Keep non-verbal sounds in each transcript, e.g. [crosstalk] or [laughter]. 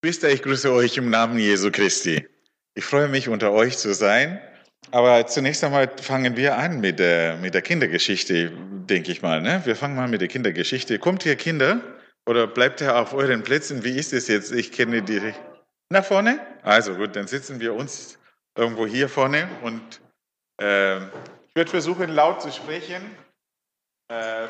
Geschwister, ich grüße euch im Namen Jesu Christi. Ich freue mich, unter euch zu sein. Aber zunächst einmal fangen wir an mit der, mit der Kindergeschichte, denke ich mal. Ne? Wir fangen mal mit der Kindergeschichte. Kommt ihr Kinder oder bleibt ihr auf euren Plätzen? Wie ist es jetzt? Ich kenne die. Nach vorne? Also gut, dann sitzen wir uns irgendwo hier vorne und äh, ich werde versuchen, laut zu sprechen. Äh,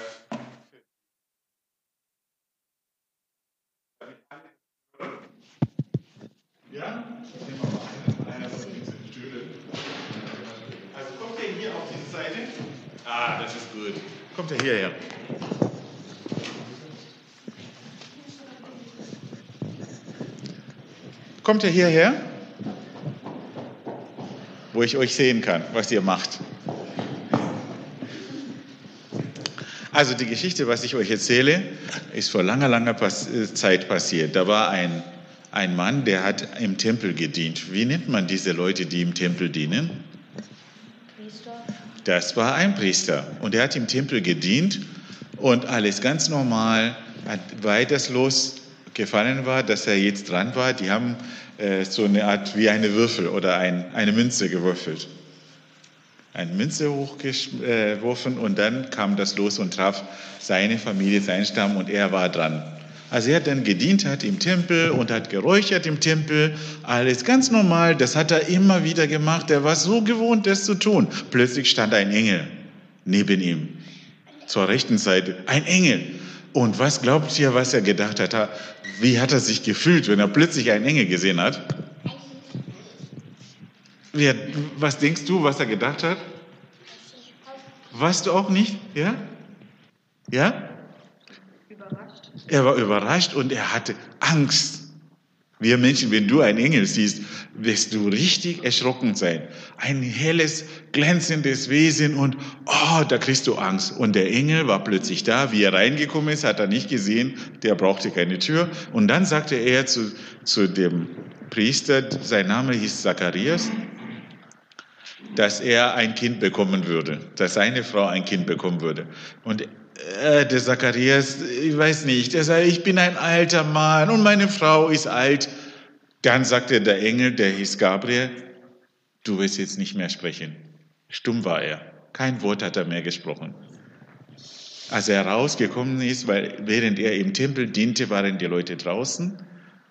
Ja? Nehmen wir mal einer von diesen Stühlen. Also kommt ihr hier auf diese Seite? Ah, das ist gut. Kommt ihr hierher? Kommt ihr hierher? Wo ich euch sehen kann, was ihr macht. Also die Geschichte, was ich euch erzähle, ist vor langer, langer Zeit passiert. Da war ein ein Mann, der hat im Tempel gedient. Wie nennt man diese Leute, die im Tempel dienen? Priester. Das war ein Priester und er hat im Tempel gedient und alles ganz normal, weil das Los gefallen war, dass er jetzt dran war, die haben äh, so eine Art wie eine Würfel oder ein, eine Münze gewürfelt. Eine Münze hochgeworfen und dann kam das Los und traf seine Familie, seinen Stamm und er war dran. Also er hat dann gedient hat im Tempel und hat geräuchert im Tempel, alles ganz normal, das hat er immer wieder gemacht, er war so gewohnt, das zu tun. Plötzlich stand ein Engel neben ihm, zur rechten Seite, ein Engel. Und was glaubt ihr, was er gedacht hat? Wie hat er sich gefühlt, wenn er plötzlich einen Engel gesehen hat? Was denkst du, was er gedacht hat? Warst du auch nicht? Ja? Ja? Er war überrascht und er hatte Angst. Wir Menschen, wenn du einen Engel siehst, wirst du richtig erschrocken sein. Ein helles, glänzendes Wesen und oh, da kriegst du Angst. Und der Engel war plötzlich da. Wie er reingekommen ist, hat er nicht gesehen. Der brauchte keine Tür. Und dann sagte er zu, zu dem Priester, sein Name hieß Zacharias, dass er ein Kind bekommen würde, dass seine Frau ein Kind bekommen würde. Und äh, der Zacharias, ich weiß nicht, er sagt, ich bin ein alter Mann und meine Frau ist alt. Dann sagte der Engel, der hieß Gabriel, du wirst jetzt nicht mehr sprechen. Stumm war er. Kein Wort hat er mehr gesprochen. Als er rausgekommen ist, weil während er im Tempel diente, waren die Leute draußen.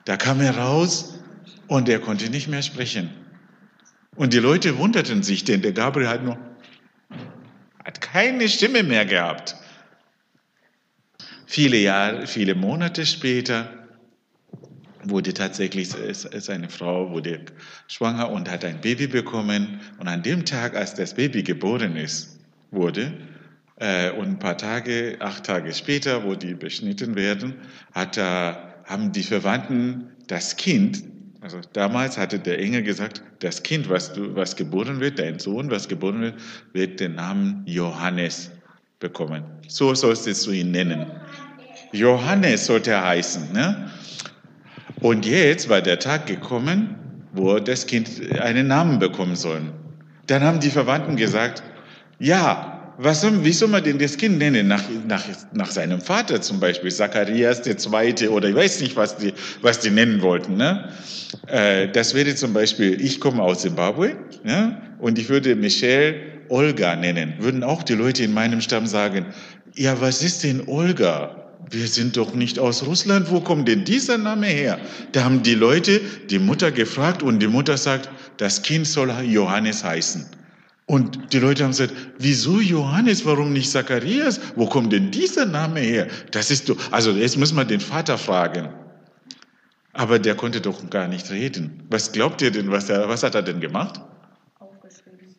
Da kam er raus und er konnte nicht mehr sprechen. Und die Leute wunderten sich, denn der Gabriel hat nur, hat keine Stimme mehr gehabt. Viele Jahre, viele Monate später wurde tatsächlich seine Frau wurde schwanger und hat ein Baby bekommen. Und an dem Tag, als das Baby geboren ist, wurde, äh, und ein paar Tage, acht Tage später, wo die beschnitten werden, hat, äh, haben die Verwandten das Kind, also damals hatte der Engel gesagt, das Kind, was, du, was geboren wird, dein Sohn, was geboren wird, wird den Namen Johannes bekommen. So sollst du ihn nennen. Johannes sollte er heißen. Ne? Und jetzt war der Tag gekommen, wo das Kind einen Namen bekommen soll. Dann haben die Verwandten gesagt, ja, was soll, wie soll man denn das Kind nennen? Nach, nach, nach seinem Vater zum Beispiel, Zacharias der Zweite oder ich weiß nicht, was die, was die nennen wollten. Ne? Äh, das wäre zum Beispiel, ich komme aus Zimbabwe ja? und ich würde Michelle Olga nennen. Würden auch die Leute in meinem Stamm sagen, ja, was ist denn Olga? Wir sind doch nicht aus Russland, wo kommt denn dieser Name her? Da haben die Leute die Mutter gefragt und die Mutter sagt, das Kind soll Johannes heißen. Und die Leute haben gesagt, wieso Johannes, warum nicht Zacharias? Wo kommt denn dieser Name her? Das ist doch, also jetzt müssen wir den Vater fragen. Aber der konnte doch gar nicht reden. Was glaubt ihr denn, was, er, was hat er denn gemacht? Aufgeschrieben.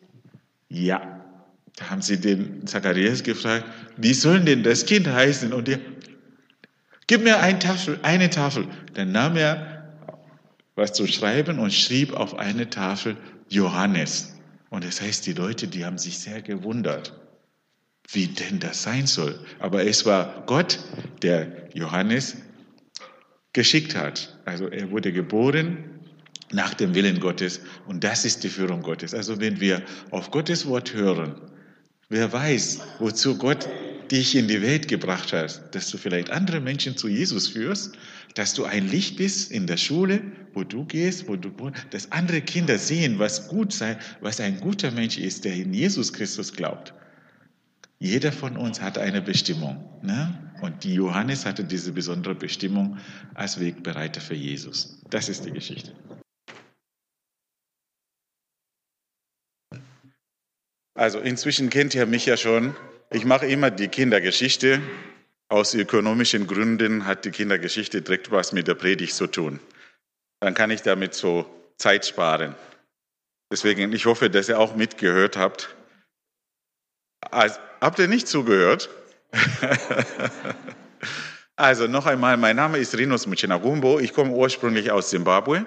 Ja, da haben sie den Zacharias gefragt, wie soll denn das Kind heißen? Und der, Gib mir eine Tafel, eine Tafel. Dann nahm er was zu schreiben und schrieb auf eine Tafel Johannes. Und das heißt, die Leute, die haben sich sehr gewundert, wie denn das sein soll. Aber es war Gott, der Johannes geschickt hat. Also er wurde geboren nach dem Willen Gottes und das ist die Führung Gottes. Also wenn wir auf Gottes Wort hören, wer weiß, wozu Gott dich in die Welt gebracht hat, dass du vielleicht andere Menschen zu Jesus führst, dass du ein Licht bist in der Schule, wo du gehst, wo du dass andere Kinder sehen, was gut sei, was ein guter Mensch ist, der in Jesus Christus glaubt. Jeder von uns hat eine Bestimmung. Ne? Und die Johannes hatte diese besondere Bestimmung als Wegbereiter für Jesus. Das ist die Geschichte. Also inzwischen kennt ihr mich ja schon. Ich mache immer die Kindergeschichte. Aus ökonomischen Gründen hat die Kindergeschichte direkt was mit der Predigt zu tun. Dann kann ich damit so Zeit sparen. Deswegen, ich hoffe, dass ihr auch mitgehört habt. Also, habt ihr nicht zugehört? [laughs] also noch einmal, mein Name ist Rinos Muchinagumbo. Ich komme ursprünglich aus Zimbabwe.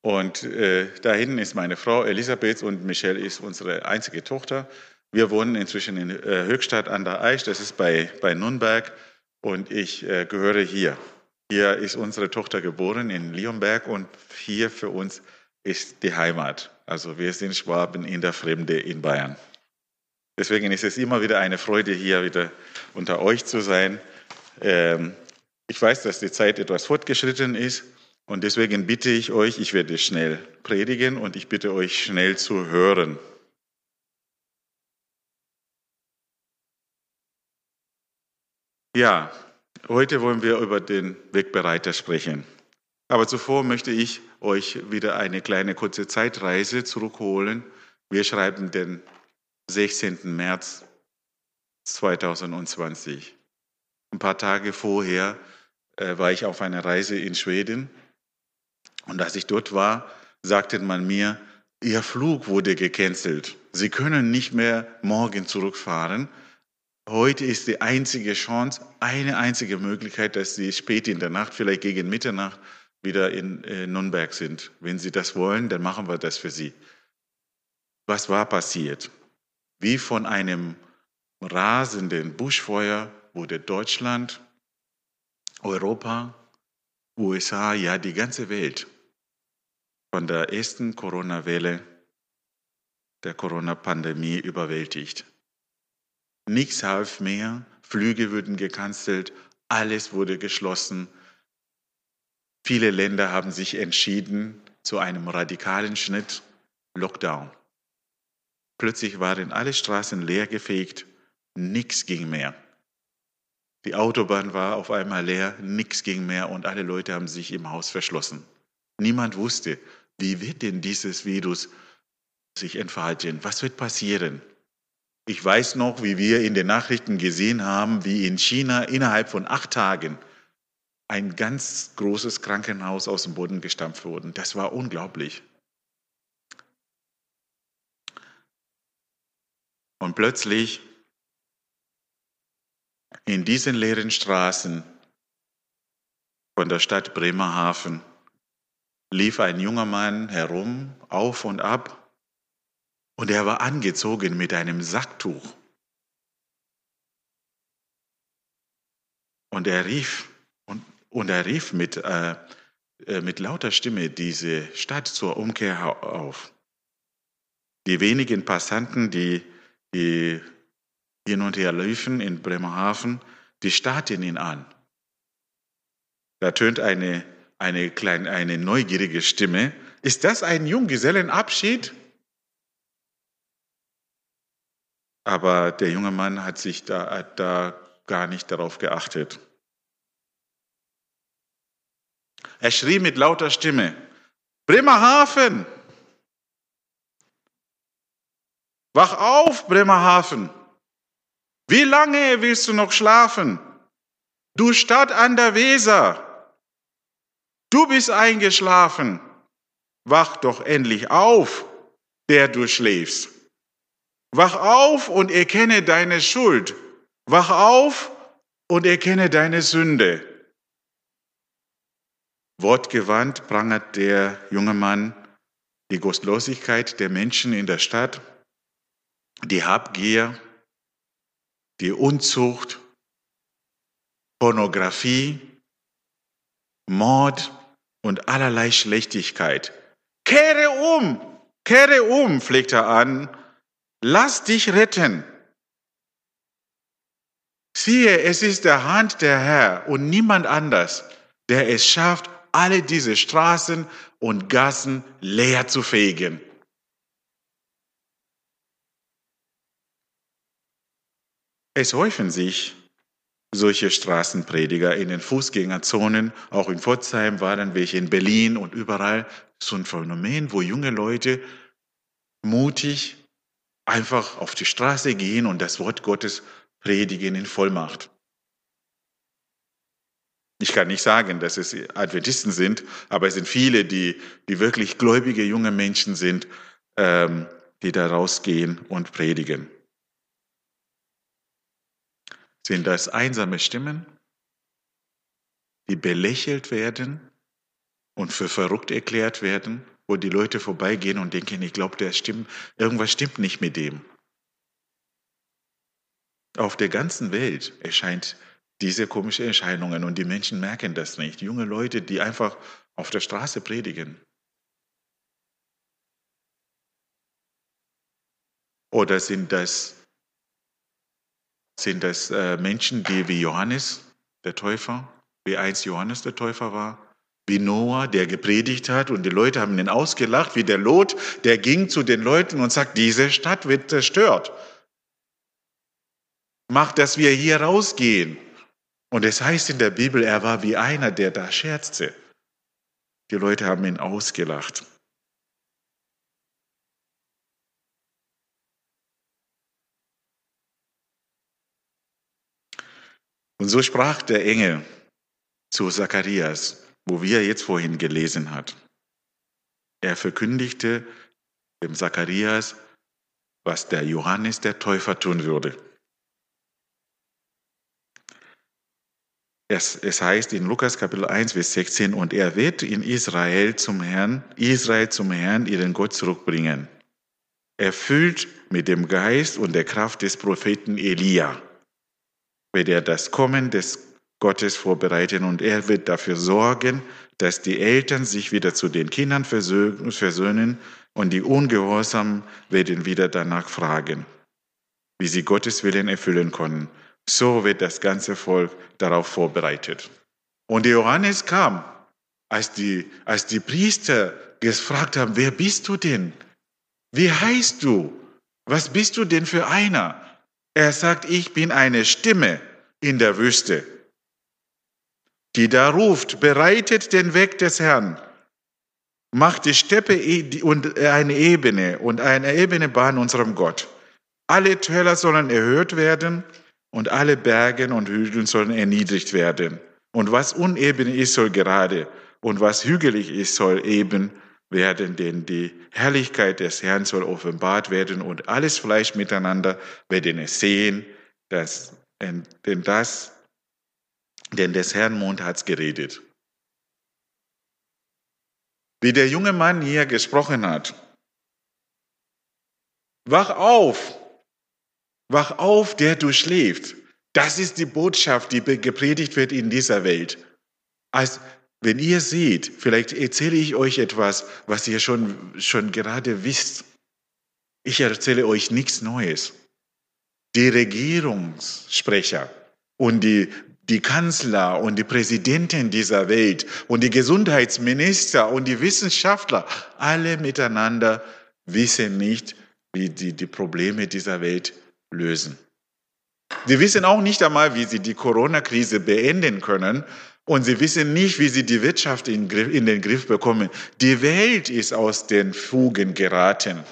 Und äh, da hinten ist meine Frau Elisabeth und Michelle ist unsere einzige Tochter. Wir wohnen inzwischen in äh, Höchstadt an der Aisch, das ist bei, bei Nürnberg. Und ich äh, gehöre hier. Hier ist unsere Tochter geboren in Leonberg und hier für uns ist die Heimat. Also wir sind Schwaben in der Fremde in Bayern. Deswegen ist es immer wieder eine Freude, hier wieder unter euch zu sein. Ähm, ich weiß, dass die Zeit etwas fortgeschritten ist und deswegen bitte ich euch, ich werde schnell predigen und ich bitte euch schnell zu hören. Ja, heute wollen wir über den Wegbereiter sprechen. Aber zuvor möchte ich euch wieder eine kleine kurze Zeitreise zurückholen. Wir schreiben den 16. März 2020. Ein paar Tage vorher äh, war ich auf einer Reise in Schweden und als ich dort war, sagte man mir, Ihr Flug wurde gecancelt. Sie können nicht mehr morgen zurückfahren. Heute ist die einzige Chance, eine einzige Möglichkeit, dass Sie spät in der Nacht, vielleicht gegen Mitternacht, wieder in äh, Nürnberg sind. Wenn Sie das wollen, dann machen wir das für Sie. Was war passiert? Wie von einem rasenden Buschfeuer wurde Deutschland, Europa, USA, ja die ganze Welt von der ersten Corona-Welle der Corona-Pandemie überwältigt. Nichts half mehr, Flüge wurden gecancelt, alles wurde geschlossen. Viele Länder haben sich entschieden zu einem radikalen Schnitt, Lockdown. Plötzlich waren alle Straßen leergefegt, nichts ging mehr. Die Autobahn war auf einmal leer, nichts ging mehr und alle Leute haben sich im Haus verschlossen. Niemand wusste, wie wird denn dieses Virus sich entfalten? Was wird passieren? Ich weiß noch, wie wir in den Nachrichten gesehen haben, wie in China innerhalb von acht Tagen ein ganz großes Krankenhaus aus dem Boden gestampft wurde. Das war unglaublich. Und plötzlich in diesen leeren Straßen von der Stadt Bremerhaven lief ein junger Mann herum, auf und ab, und er war angezogen mit einem Sacktuch. Und er rief, und, und er rief mit, äh, äh mit lauter Stimme diese Stadt zur Umkehr auf. Die wenigen Passanten, die die hin und her liefen in Bremerhaven, die starrten ihn an. Da tönt eine, eine, kleine, eine neugierige Stimme. Ist das ein Junggesellenabschied? Aber der junge Mann hat sich da, hat da gar nicht darauf geachtet. Er schrie mit lauter Stimme, Bremerhaven, Wach auf, Bremerhaven! Wie lange willst du noch schlafen? Du Stadt an der Weser! Du bist eingeschlafen! Wach doch endlich auf, der du schläfst! Wach auf und erkenne deine Schuld! Wach auf und erkenne deine Sünde! Wortgewandt prangert der junge Mann die Gottlosigkeit der Menschen in der Stadt die Habgier, die Unzucht, Pornografie, Mord und allerlei Schlechtigkeit. Kehre um, kehre um, pflegt er an, lass dich retten. Siehe, es ist der Hand der Herr und niemand anders, der es schafft, alle diese Straßen und Gassen leer zu fegen. Es häufen sich solche Straßenprediger in den Fußgängerzonen, auch in Pforzheim waren welche in Berlin und überall, so ein Phänomen, wo junge Leute mutig einfach auf die Straße gehen und das Wort Gottes predigen in Vollmacht. Ich kann nicht sagen, dass es Adventisten sind, aber es sind viele, die, die wirklich gläubige junge Menschen sind, ähm, die da rausgehen und predigen. Sind das einsame Stimmen, die belächelt werden und für verrückt erklärt werden, wo die Leute vorbeigehen und denken, ich glaube, der stimmt, irgendwas stimmt nicht mit dem. Auf der ganzen Welt erscheint diese komische Erscheinungen und die Menschen merken das nicht. Junge Leute, die einfach auf der Straße predigen. Oder sind das sind das äh, Menschen, die wie Johannes der Täufer, wie einst Johannes der Täufer war, wie Noah, der gepredigt hat und die Leute haben ihn ausgelacht, wie der Lot, der ging zu den Leuten und sagt, diese Stadt wird zerstört. Macht, dass wir hier rausgehen. Und es heißt in der Bibel, er war wie einer, der da scherzte. Die Leute haben ihn ausgelacht. Und so sprach der Engel zu Zacharias, wo wir jetzt vorhin gelesen hat. Er verkündigte dem Zacharias, was der Johannes der Täufer tun würde. Es, es, heißt in Lukas Kapitel 1, Vers 16, und er wird in Israel zum Herrn, Israel zum Herrn, ihren Gott zurückbringen. Erfüllt mit dem Geist und der Kraft des Propheten Elia wird er das Kommen des Gottes vorbereiten und er wird dafür sorgen, dass die Eltern sich wieder zu den Kindern versöhnen und die Ungehorsamen werden wieder danach fragen, wie sie Gottes Willen erfüllen können. So wird das ganze Volk darauf vorbereitet. Und Johannes kam, als die, als die Priester gefragt haben, wer bist du denn? Wie heißt du? Was bist du denn für einer? Er sagt, ich bin eine Stimme in der Wüste, die da ruft, bereitet den Weg des Herrn, macht die Steppe e- und eine Ebene und eine ebene Bahn unserem Gott. Alle Täler sollen erhöht werden und alle Berge und Hügel sollen erniedrigt werden. Und was uneben ist, soll gerade und was hügelig ist, soll eben werden, denn die Herrlichkeit des Herrn soll offenbart werden und alles Fleisch miteinander werden es sehen, dass, denn das, denn des Herrn Mund hat's geredet. Wie der junge Mann hier gesprochen hat, wach auf, wach auf, der du schläfst. Das ist die Botschaft, die gepredigt wird in dieser Welt. Als wenn ihr seht, vielleicht erzähle ich euch etwas, was ihr schon, schon gerade wisst. Ich erzähle euch nichts Neues. Die Regierungssprecher und die, die Kanzler und die Präsidenten dieser Welt und die Gesundheitsminister und die Wissenschaftler, alle miteinander wissen nicht, wie sie die Probleme dieser Welt lösen. Sie wissen auch nicht einmal, wie sie die Corona-Krise beenden können und sie wissen nicht, wie sie die Wirtschaft in, den Griff bekommen. Die Welt ist aus den Fugen geraten.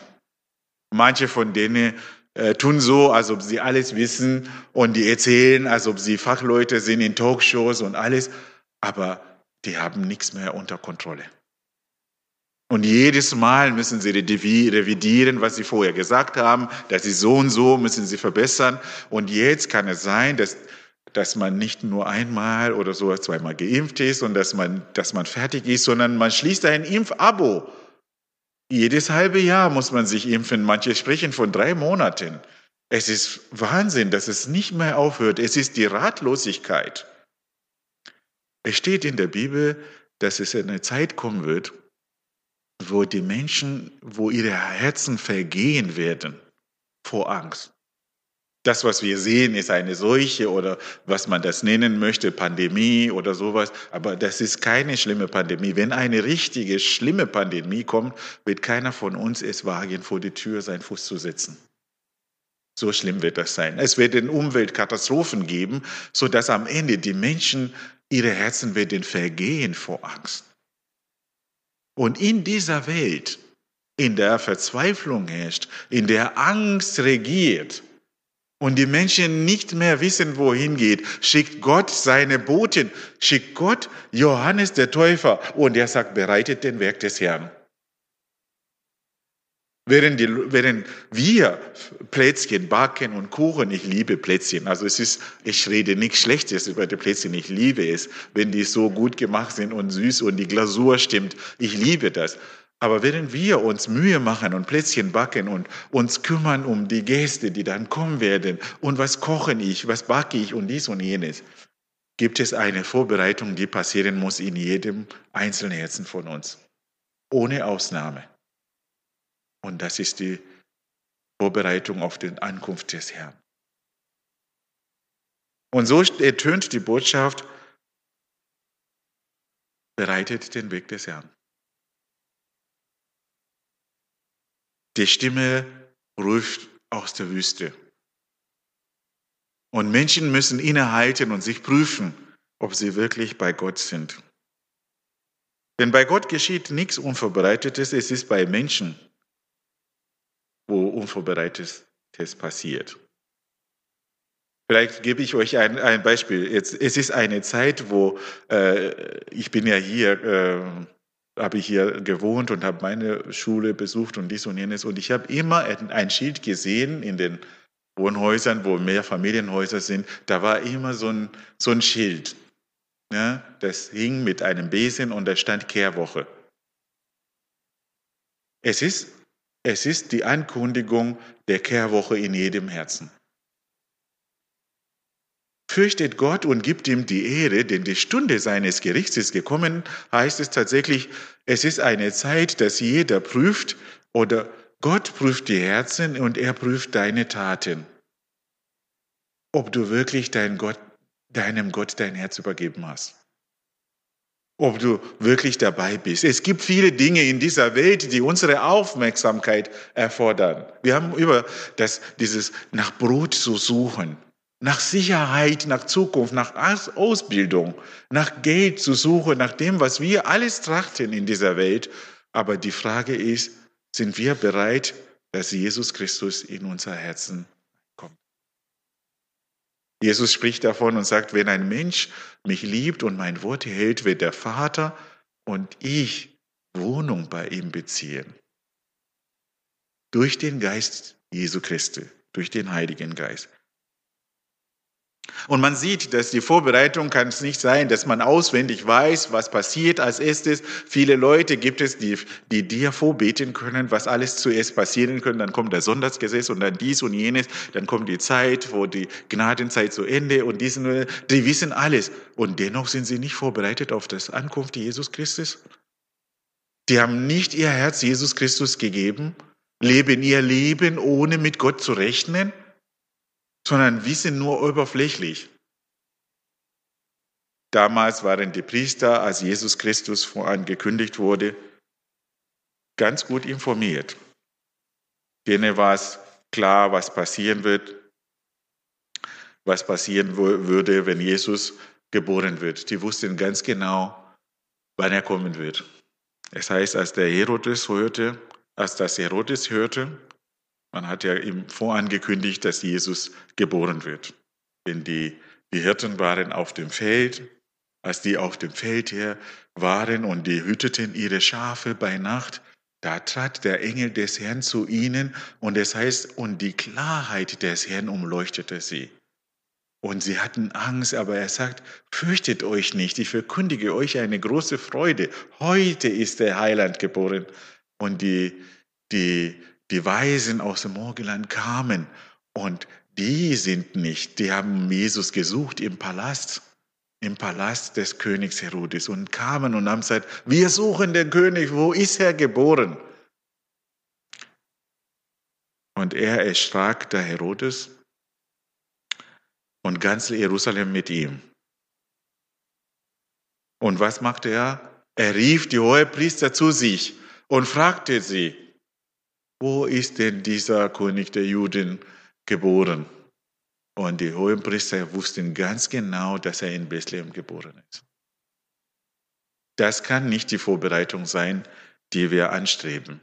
Manche von denen äh, tun so, als ob sie alles wissen und die erzählen, als ob sie Fachleute sind in Talkshows und alles, aber die haben nichts mehr unter Kontrolle. Und jedes Mal müssen sie revidieren, was sie vorher gesagt haben, dass sie so und so müssen sie verbessern. Und jetzt kann es sein, dass dass man nicht nur einmal oder so zweimal geimpft ist und dass man, dass man fertig ist, sondern man schließt ein Impfabo. Jedes halbe Jahr muss man sich impfen. Manche sprechen von drei Monaten. Es ist Wahnsinn, dass es nicht mehr aufhört. Es ist die Ratlosigkeit. Es steht in der Bibel, dass es eine Zeit kommen wird, wo die Menschen, wo ihre Herzen vergehen werden vor Angst. Das, was wir sehen, ist eine Seuche oder was man das nennen möchte, Pandemie oder sowas. Aber das ist keine schlimme Pandemie. Wenn eine richtige, schlimme Pandemie kommt, wird keiner von uns es wagen, vor die Tür seinen Fuß zu setzen. So schlimm wird das sein. Es wird Umweltkatastrophen geben, sodass am Ende die Menschen, ihre Herzen werden vergehen vor Angst. Und in dieser Welt, in der Verzweiflung herrscht, in der Angst regiert, und die Menschen nicht mehr wissen, wohin geht, schickt Gott seine Boten, schickt Gott Johannes der Täufer und er sagt, bereitet den Werk des Herrn. Während, die, während wir Plätzchen backen und Kuchen, ich liebe Plätzchen, also es ist, ich rede nichts Schlechtes über die Plätzchen, ich liebe es, wenn die so gut gemacht sind und süß und die Glasur stimmt, ich liebe das. Aber während wir uns Mühe machen und Plätzchen backen und uns kümmern um die Gäste, die dann kommen werden und was koche ich, was backe ich und dies und jenes, gibt es eine Vorbereitung, die passieren muss in jedem einzelnen Herzen von uns. Ohne Ausnahme. Und das ist die Vorbereitung auf die Ankunft des Herrn. Und so ertönt die Botschaft, bereitet den Weg des Herrn. Die Stimme ruft aus der Wüste. Und Menschen müssen innehalten und sich prüfen, ob sie wirklich bei Gott sind. Denn bei Gott geschieht nichts Unvorbereitetes, es ist bei Menschen, wo Unvorbereitetes passiert. Vielleicht gebe ich euch ein, ein Beispiel. Jetzt, es ist eine Zeit, wo äh, ich bin ja hier äh, habe ich hier gewohnt und habe meine Schule besucht und dies und jenes. Und ich habe immer ein Schild gesehen in den Wohnhäusern, wo mehr Familienhäuser sind. Da war immer so ein, so ein Schild. Ja, das hing mit einem Besen und da stand Kehrwoche. Es ist, es ist die Ankündigung der Kehrwoche in jedem Herzen. Fürchtet Gott und gibt ihm die Ehre, denn die Stunde seines Gerichts ist gekommen, heißt es tatsächlich, es ist eine Zeit, dass jeder prüft oder Gott prüft die Herzen und er prüft deine Taten. Ob du wirklich dein Gott, deinem Gott dein Herz übergeben hast. Ob du wirklich dabei bist. Es gibt viele Dinge in dieser Welt, die unsere Aufmerksamkeit erfordern. Wir haben über das, dieses nach Brot zu suchen, nach Sicherheit, nach Zukunft, nach Ausbildung, nach Geld zu suchen, nach dem, was wir alles trachten in dieser Welt. Aber die Frage ist, sind wir bereit, dass Jesus Christus in unser Herzen kommt? Jesus spricht davon und sagt, wenn ein Mensch mich liebt und mein Wort hält, wird der Vater und ich Wohnung bei ihm beziehen. Durch den Geist Jesu Christi, durch den Heiligen Geist. Und man sieht, dass die Vorbereitung kann es nicht sein, dass man auswendig weiß, was passiert als erstes. Viele Leute gibt es, die, die dir vorbeten können, was alles zuerst passieren können. Dann kommt der Sonntagsgesetz und dann dies und jenes. Dann kommt die Zeit, wo die Gnadenzeit zu Ende und diesen, die wissen alles. Und dennoch sind sie nicht vorbereitet auf das Ankunft Jesus Christus. Die haben nicht ihr Herz Jesus Christus gegeben, leben ihr Leben, ohne mit Gott zu rechnen sondern wissen nur oberflächlich. Damals waren die Priester, als Jesus Christus vorangekündigt wurde, ganz gut informiert. Denen war es klar, was passieren wird, was passieren würde, wenn Jesus geboren wird. Die wussten ganz genau, wann er kommen wird. Es heißt, als der Herodes hörte, als das Herodes hörte, man hat ja ihm vorangekündigt, dass Jesus geboren wird. Denn die, die Hirten waren auf dem Feld, als die auf dem Feld her waren und die hüteten ihre Schafe bei Nacht, da trat der Engel des Herrn zu ihnen und es heißt, und die Klarheit des Herrn umleuchtete sie. Und sie hatten Angst, aber er sagt, fürchtet euch nicht, ich verkündige euch eine große Freude. Heute ist der Heiland geboren. Und die, die die Weisen aus dem Morgenland kamen und die sind nicht, die haben Jesus gesucht im Palast, im Palast des Königs Herodes und kamen und haben gesagt, wir suchen den König, wo ist er geboren? Und er erschrak, der Herodes, und ganz Jerusalem mit ihm. Und was machte er? Er rief die Hohepriester zu sich und fragte sie, wo ist denn dieser König der Juden geboren? Und die Hohepriester wussten ganz genau, dass er in Bethlehem geboren ist. Das kann nicht die Vorbereitung sein, die wir anstreben.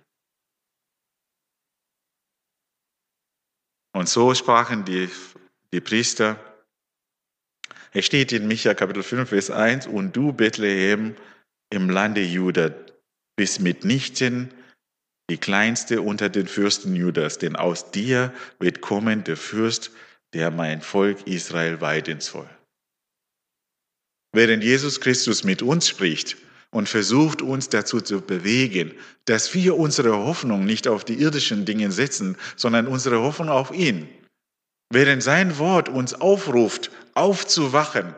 Und so sprachen die, die Priester. Es steht in Micha Kapitel 5, Vers 1, und du Bethlehem im Lande Juda bist mitnichten die kleinste unter den Fürsten Judas, denn aus dir wird kommen der Fürst, der mein Volk Israel weiden soll. Während Jesus Christus mit uns spricht und versucht uns dazu zu bewegen, dass wir unsere Hoffnung nicht auf die irdischen Dinge setzen, sondern unsere Hoffnung auf ihn. Während sein Wort uns aufruft, aufzuwachen,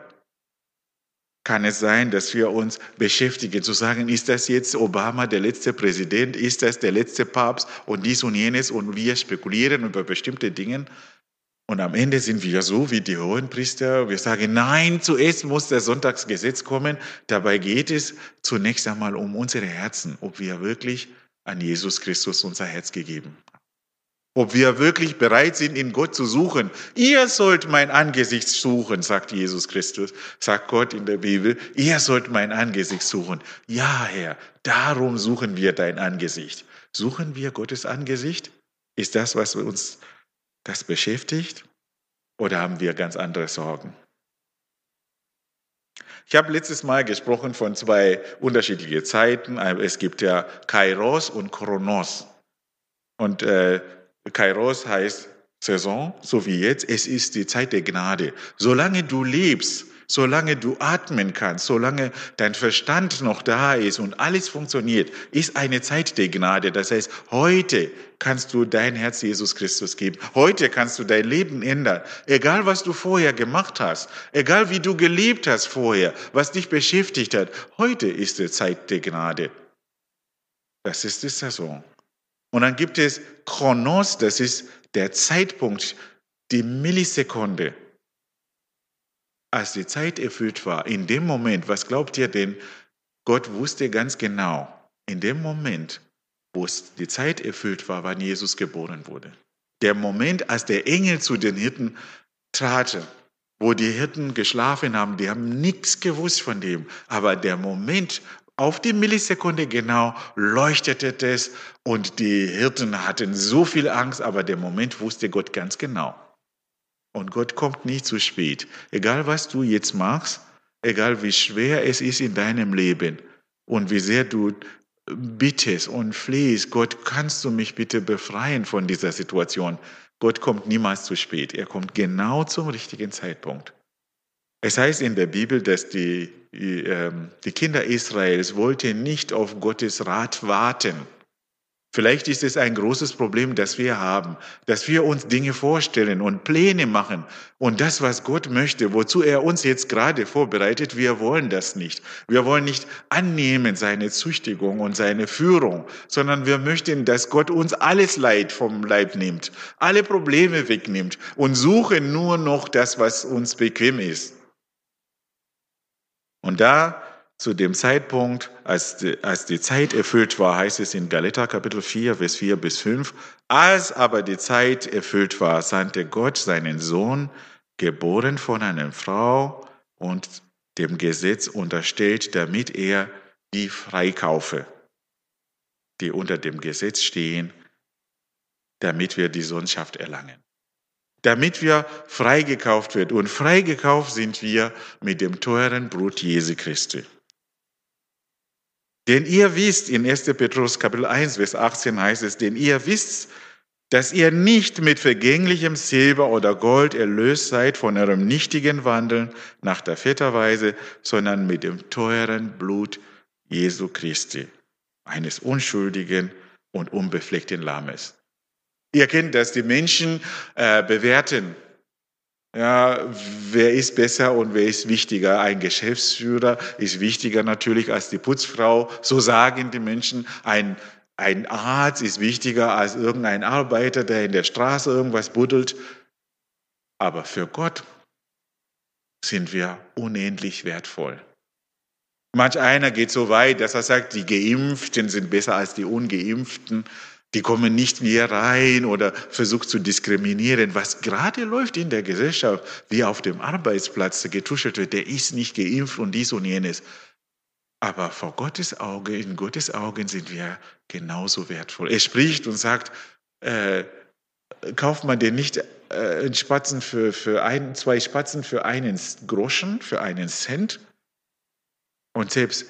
kann es sein, dass wir uns beschäftigen, zu sagen, ist das jetzt Obama der letzte Präsident, ist das der letzte Papst und dies und jenes und wir spekulieren über bestimmte Dinge. Und am Ende sind wir so wie die Hohenpriester. Wir sagen, nein, zuerst muss das Sonntagsgesetz kommen. Dabei geht es zunächst einmal um unsere Herzen, ob wir wirklich an Jesus Christus unser Herz gegeben ob wir wirklich bereit sind, in Gott zu suchen. Ihr sollt mein Angesicht suchen, sagt Jesus Christus, sagt Gott in der Bibel. Ihr sollt mein Angesicht suchen. Ja, Herr, darum suchen wir dein Angesicht. Suchen wir Gottes Angesicht? Ist das, was uns das beschäftigt? Oder haben wir ganz andere Sorgen? Ich habe letztes Mal gesprochen von zwei unterschiedlichen Zeiten. Es gibt ja Kairos und Chronos. Und äh, Kairos heißt Saison, so wie jetzt. Es ist die Zeit der Gnade. Solange du lebst, solange du atmen kannst, solange dein Verstand noch da ist und alles funktioniert, ist eine Zeit der Gnade. Das heißt, heute kannst du dein Herz Jesus Christus geben. Heute kannst du dein Leben ändern. Egal, was du vorher gemacht hast, egal, wie du gelebt hast vorher, was dich beschäftigt hat, heute ist die Zeit der Gnade. Das ist die Saison. Und dann gibt es Chronos, das ist der Zeitpunkt, die Millisekunde. Als die Zeit erfüllt war, in dem Moment, was glaubt ihr denn? Gott wusste ganz genau, in dem Moment, wo die Zeit erfüllt war, wann Jesus geboren wurde. Der Moment, als der Engel zu den Hirten trat, wo die Hirten geschlafen haben, die haben nichts gewusst von dem. Aber der Moment, auf die Millisekunde genau leuchtete es und die Hirten hatten so viel Angst, aber der Moment wusste Gott ganz genau. Und Gott kommt nie zu spät. Egal was du jetzt machst, egal wie schwer es ist in deinem Leben und wie sehr du bittest und flehst, Gott, kannst du mich bitte befreien von dieser Situation? Gott kommt niemals zu spät. Er kommt genau zum richtigen Zeitpunkt. Es heißt in der Bibel, dass die, ähm, die Kinder Israels wollten nicht auf Gottes Rat warten. Vielleicht ist es ein großes Problem, das wir haben, dass wir uns Dinge vorstellen und Pläne machen. Und das, was Gott möchte, wozu er uns jetzt gerade vorbereitet, wir wollen das nicht. Wir wollen nicht annehmen seine Züchtigung und seine Führung, sondern wir möchten, dass Gott uns alles Leid vom Leib nimmt, alle Probleme wegnimmt und suchen nur noch das, was uns bequem ist. Und da zu dem Zeitpunkt, als die, als die Zeit erfüllt war, heißt es in Galater Kapitel 4, Vers 4 bis 5, als aber die Zeit erfüllt war, sandte Gott seinen Sohn, geboren von einer Frau und dem Gesetz unterstellt, damit er die freikaufe, die unter dem Gesetz stehen, damit wir die Sohnschaft erlangen damit wir freigekauft werden. Und freigekauft sind wir mit dem teuren Blut Jesu Christi. Denn ihr wisst, in 1. Petrus Kapitel 1, Vers 18 heißt es, denn ihr wisst, dass ihr nicht mit vergänglichem Silber oder Gold erlöst seid von eurem nichtigen Wandeln nach der Väterweise, sondern mit dem teuren Blut Jesu Christi, eines unschuldigen und unbefleckten Lammes. Ihr kennt das, die Menschen äh, bewerten. Ja, wer ist besser und wer ist wichtiger? Ein Geschäftsführer ist wichtiger natürlich als die Putzfrau. So sagen die Menschen. Ein, ein Arzt ist wichtiger als irgendein Arbeiter, der in der Straße irgendwas buddelt. Aber für Gott sind wir unendlich wertvoll. Manch einer geht so weit, dass er sagt, die Geimpften sind besser als die Ungeimpften. Die kommen nicht mehr rein oder versucht zu diskriminieren. Was gerade läuft in der Gesellschaft, wie auf dem Arbeitsplatz getuschelt wird, der ist nicht geimpft und dies und jenes. Aber vor Gottes Auge, in Gottes Augen sind wir genauso wertvoll. Er spricht und sagt, äh, kauft man denn nicht äh, einen Spatzen für, für ein, zwei Spatzen für einen Groschen, für einen Cent? Und selbst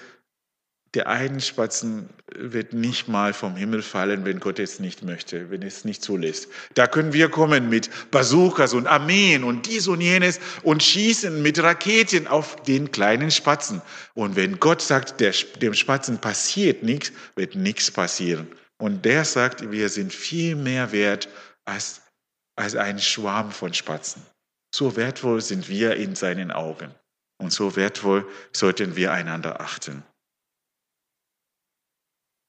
der einen Spatzen wird nicht mal vom Himmel fallen, wenn Gott es nicht möchte, wenn es nicht zulässt. Da können wir kommen mit Bazookas und Armeen und dies und jenes und schießen mit Raketen auf den kleinen Spatzen. Und wenn Gott sagt, der, dem Spatzen passiert nichts, wird nichts passieren. Und der sagt, wir sind viel mehr wert als, als ein Schwarm von Spatzen. So wertvoll sind wir in seinen Augen. Und so wertvoll sollten wir einander achten.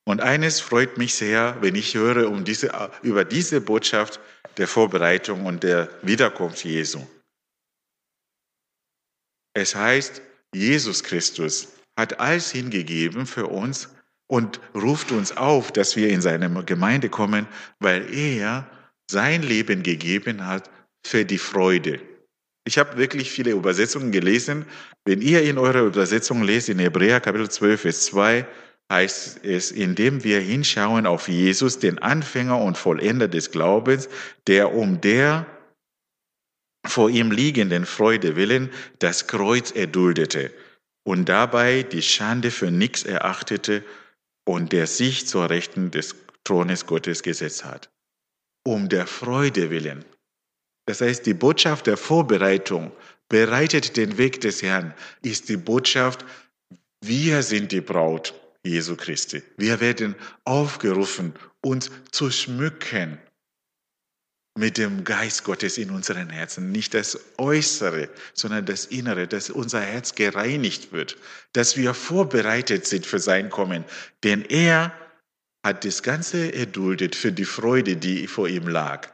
Und eines freut mich sehr, wenn ich höre um diese, über diese Botschaft der Vorbereitung und der Wiederkunft Jesu. Es heißt, Jesus Christus hat alles hingegeben für uns und ruft uns auf, dass wir in seine Gemeinde kommen, weil er sein Leben gegeben hat für die Freude. Ich habe wirklich viele Übersetzungen gelesen. Wenn ihr in eurer Übersetzung lest, in Hebräer Kapitel 12, Vers 2, heißt es, indem wir hinschauen auf Jesus, den Anfänger und Vollender des Glaubens, der um der vor ihm liegenden Freude willen das Kreuz erduldete und dabei die Schande für nichts erachtete und der sich zur Rechten des Thrones Gottes gesetzt hat. Um der Freude willen. Das heißt, die Botschaft der Vorbereitung bereitet den Weg des Herrn, ist die Botschaft, wir sind die Braut Jesu Christi. Wir werden aufgerufen, uns zu schmücken mit dem Geist Gottes in unseren Herzen. Nicht das Äußere, sondern das Innere, dass unser Herz gereinigt wird, dass wir vorbereitet sind für sein Kommen. Denn er hat das Ganze erduldet für die Freude, die vor ihm lag.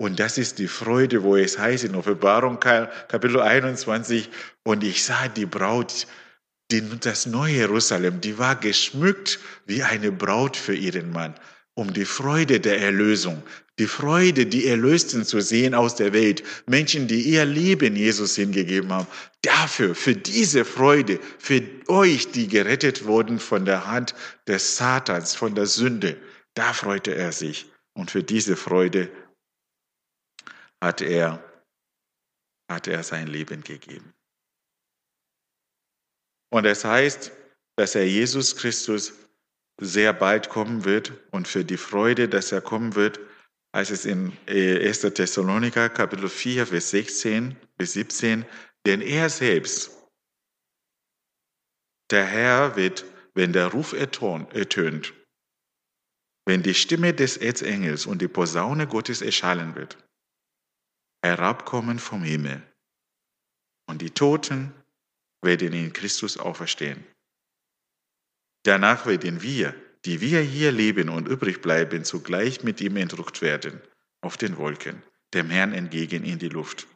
Und das ist die Freude, wo es heißt in Offenbarung Kapitel 21, und ich sah die Braut, die, das neue Jerusalem, die war geschmückt wie eine Braut für ihren Mann, um die Freude der Erlösung, die Freude, die Erlösten zu sehen aus der Welt, Menschen, die ihr Leben Jesus hingegeben haben. Dafür, für diese Freude, für euch, die gerettet wurden von der Hand des Satans, von der Sünde, da freute er sich. Und für diese Freude hat er, hat er sein Leben gegeben. Und es heißt, dass er Jesus Christus sehr bald kommen wird und für die Freude, dass er kommen wird, heißt es in 1. Äh, Thessaloniker Kapitel 4, Vers 16 bis 17, denn er selbst, der Herr wird, wenn der Ruf ertönt, wenn die Stimme des Erzengels und die Posaune Gottes erschallen wird, herabkommen vom Himmel. Und die Toten werden in Christus auferstehen. Danach werden wir, die wir hier leben und übrig bleiben, zugleich mit ihm entrückt werden, auf den Wolken, dem Herrn entgegen in die Luft.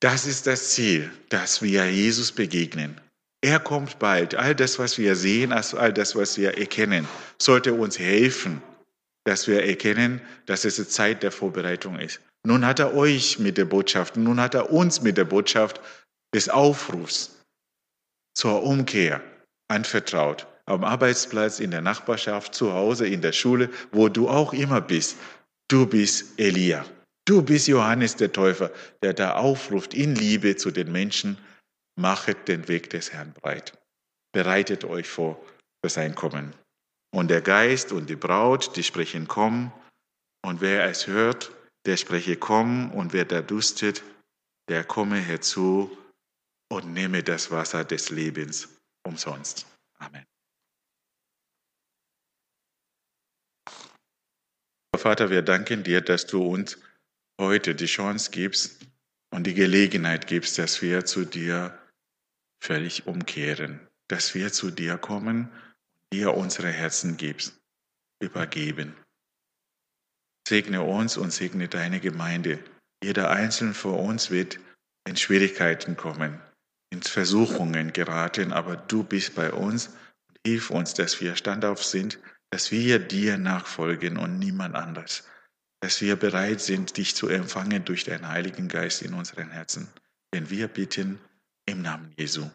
Das ist das Ziel, dass wir Jesus begegnen. Er kommt bald. All das, was wir sehen, all das, was wir erkennen, sollte uns helfen, dass wir erkennen, dass es Zeit der Vorbereitung ist. Nun hat er euch mit der Botschaft, nun hat er uns mit der Botschaft des Aufrufs zur Umkehr anvertraut. Am Arbeitsplatz, in der Nachbarschaft, zu Hause, in der Schule, wo du auch immer bist. Du bist Elia. Du bist Johannes der Täufer, der da aufruft in Liebe zu den Menschen, machet den Weg des Herrn breit. Bereitet euch vor für sein Kommen. Und der Geist und die Braut, die sprechen, komm. Und wer es hört, der spreche, komm. Und wer da dustet, der komme herzu und nehme das Wasser des Lebens umsonst. Amen. Vater, wir danken dir, dass du uns heute die Chance gibst und die Gelegenheit gibst, dass wir zu dir völlig umkehren, dass wir zu dir kommen dir unsere Herzen gibst, übergeben. Segne uns und segne deine Gemeinde. Jeder Einzelne von uns wird in Schwierigkeiten kommen, in Versuchungen geraten, aber du bist bei uns und hilf uns, dass wir standauf sind, dass wir dir nachfolgen und niemand anders, dass wir bereit sind, dich zu empfangen durch deinen Heiligen Geist in unseren Herzen. Wenn wir bitten im Namen Jesu.